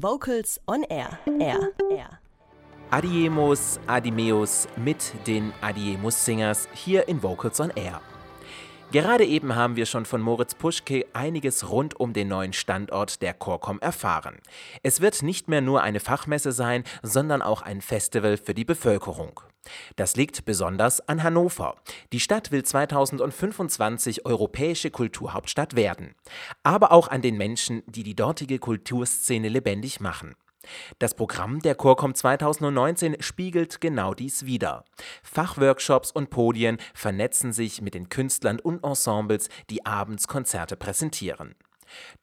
Vocals on Air. Air. Air. Adiemus Adimeus mit den Adiemus Singers hier in Vocals on Air. Gerade eben haben wir schon von Moritz Puschke einiges rund um den neuen Standort der Chorcom erfahren. Es wird nicht mehr nur eine Fachmesse sein, sondern auch ein Festival für die Bevölkerung. Das liegt besonders an Hannover. Die Stadt will 2025 europäische Kulturhauptstadt werden. Aber auch an den Menschen, die die dortige Kulturszene lebendig machen. Das Programm der Chorcom 2019 spiegelt genau dies wider. Fachworkshops und Podien vernetzen sich mit den Künstlern und Ensembles, die abends Konzerte präsentieren.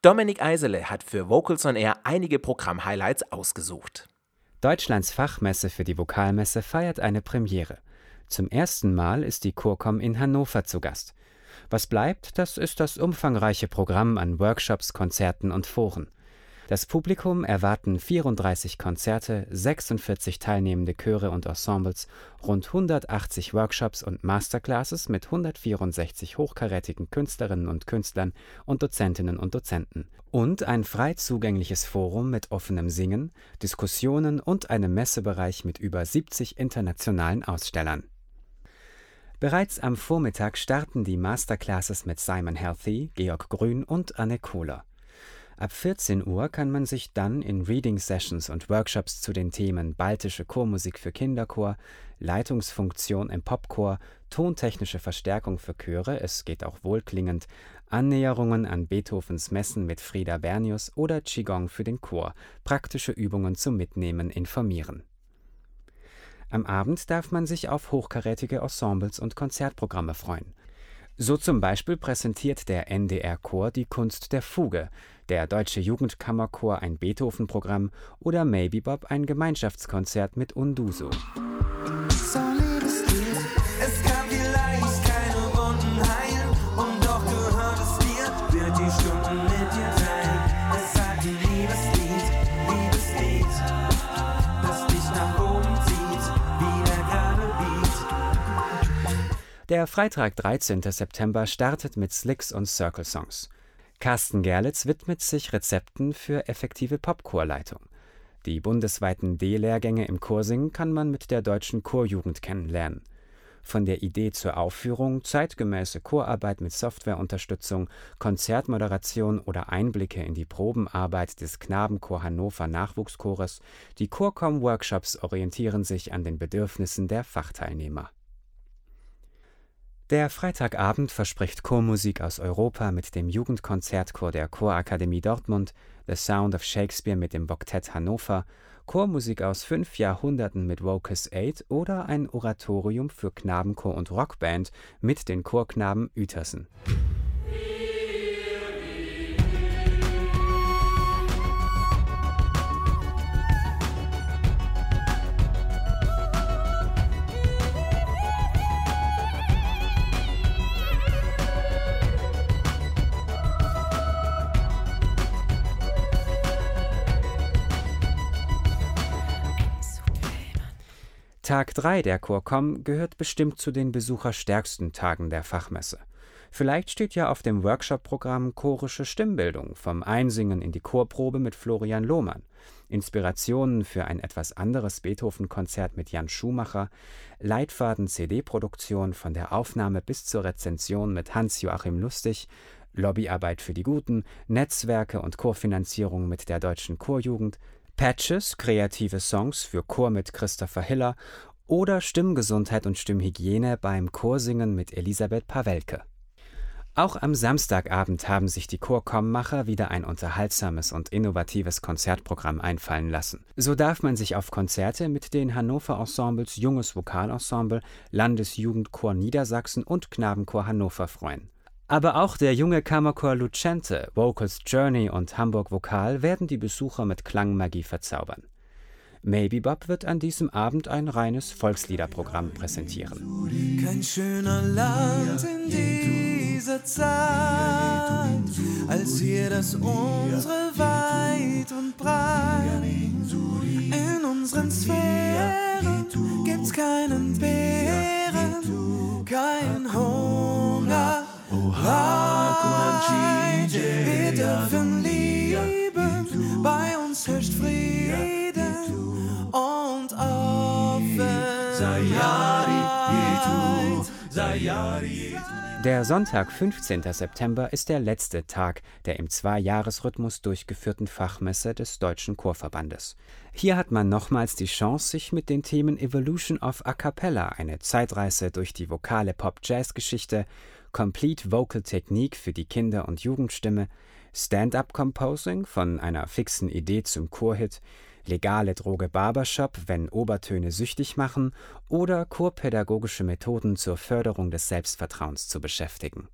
Dominik Eisele hat für Vocals on Air einige Programm-Highlights ausgesucht. Deutschlands Fachmesse für die Vokalmesse feiert eine Premiere. Zum ersten Mal ist die Chorcom in Hannover zu Gast. Was bleibt, das ist das umfangreiche Programm an Workshops, Konzerten und Foren. Das Publikum erwarten 34 Konzerte, 46 teilnehmende Chöre und Ensembles, rund 180 Workshops und Masterclasses mit 164 hochkarätigen Künstlerinnen und Künstlern und Dozentinnen und Dozenten und ein frei zugängliches Forum mit offenem Singen, Diskussionen und einem Messebereich mit über 70 internationalen Ausstellern. Bereits am Vormittag starten die Masterclasses mit Simon Healthy, Georg Grün und Anne Kohler. Ab 14 Uhr kann man sich dann in Reading Sessions und Workshops zu den Themen baltische Chormusik für Kinderchor, Leitungsfunktion im Popchor, tontechnische Verstärkung für Chöre, es geht auch wohlklingend, Annäherungen an Beethovens Messen mit Frieda Bernius oder Qigong für den Chor, praktische Übungen zum Mitnehmen informieren. Am Abend darf man sich auf hochkarätige Ensembles und Konzertprogramme freuen. So zum Beispiel präsentiert der NDR-Chor die Kunst der Fuge, der Deutsche Jugendkammerchor ein Beethoven-Programm oder Maybe Bob ein Gemeinschaftskonzert mit Unduso. Der Freitag, 13. September, startet mit Slicks und Circle Songs. Carsten Gerlitz widmet sich Rezepten für effektive Popchorleitung. Die bundesweiten D-Lehrgänge im Chorsingen kann man mit der Deutschen Chorjugend kennenlernen. Von der Idee zur Aufführung, zeitgemäße Chorarbeit mit Softwareunterstützung, Konzertmoderation oder Einblicke in die Probenarbeit des Knabenchor Hannover Nachwuchschores, die Chorcom-Workshops orientieren sich an den Bedürfnissen der Fachteilnehmer. Der Freitagabend verspricht Chormusik aus Europa mit dem Jugendkonzertchor der Chorakademie Dortmund, The Sound of Shakespeare mit dem Boktett Hannover, Chormusik aus fünf Jahrhunderten mit Vocus 8 oder ein Oratorium für Knabenchor und Rockband mit den Chorknaben Uetersen. Tag 3 der Chorcom gehört bestimmt zu den besucherstärksten Tagen der Fachmesse. Vielleicht steht ja auf dem Workshop-Programm chorische Stimmbildung, vom Einsingen in die Chorprobe mit Florian Lohmann, Inspirationen für ein etwas anderes Beethoven-Konzert mit Jan Schumacher, Leitfaden-CD-Produktion von der Aufnahme bis zur Rezension mit Hans-Joachim Lustig, Lobbyarbeit für die Guten, Netzwerke und Chorfinanzierung mit der Deutschen Chorjugend, Patches, kreative Songs für Chor mit Christopher Hiller oder Stimmgesundheit und Stimmhygiene beim Chorsingen mit Elisabeth Pawelke. Auch am Samstagabend haben sich die Chorkommmacher wieder ein unterhaltsames und innovatives Konzertprogramm einfallen lassen. So darf man sich auf Konzerte mit den Hannover Ensembles Junges Vokalensemble, Landesjugendchor Niedersachsen und Knabenchor Hannover freuen. Aber auch der junge Kammerchor Lucente, Vocals Journey und Hamburg Vokal werden die Besucher mit Klangmagie verzaubern. Maybe Bob wird an diesem Abend ein reines Volksliederprogramm präsentieren. Kein schöner Land in dieser Zeit, als hier das unsere weit und breit. In unseren Sphären gibt's keinen Bären, kein Hunger. Wir dürfen lieben, bei uns herrscht Frieden. Frieden und Offenheit. Der Sonntag, 15. September, ist der letzte Tag der im Zwei-Jahres-Rhythmus durchgeführten Fachmesse des Deutschen Chorverbandes. Hier hat man nochmals die Chance, sich mit den Themen Evolution of A Cappella, eine Zeitreise durch die vokale Pop-Jazz-Geschichte, Complete Vocal Technique für die Kinder- und Jugendstimme, Stand-up Composing von einer fixen Idee zum Chorhit, legale Droge Barbershop, wenn Obertöne süchtig machen oder chorpädagogische Methoden zur Förderung des Selbstvertrauens zu beschäftigen.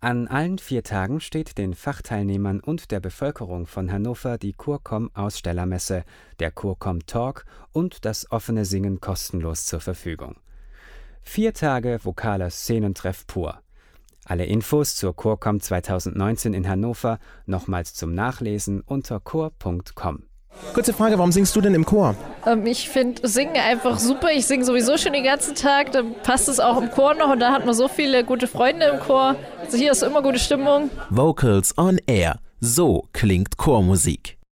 An allen vier Tagen steht den Fachteilnehmern und der Bevölkerung von Hannover die Kurkom Ausstellermesse, der Kurkom Talk und das offene Singen kostenlos zur Verfügung. Vier Tage vokaler Szenentreff pur. Alle Infos zur Chorcom 2019 in Hannover nochmals zum Nachlesen unter chor.com. Kurze Frage, warum singst du denn im Chor? Ähm, ich finde Singen einfach super. Ich singe sowieso schon den ganzen Tag. Dann passt es auch im Chor noch und da hat man so viele gute Freunde im Chor. Also hier ist immer gute Stimmung. Vocals on Air. So klingt Chormusik.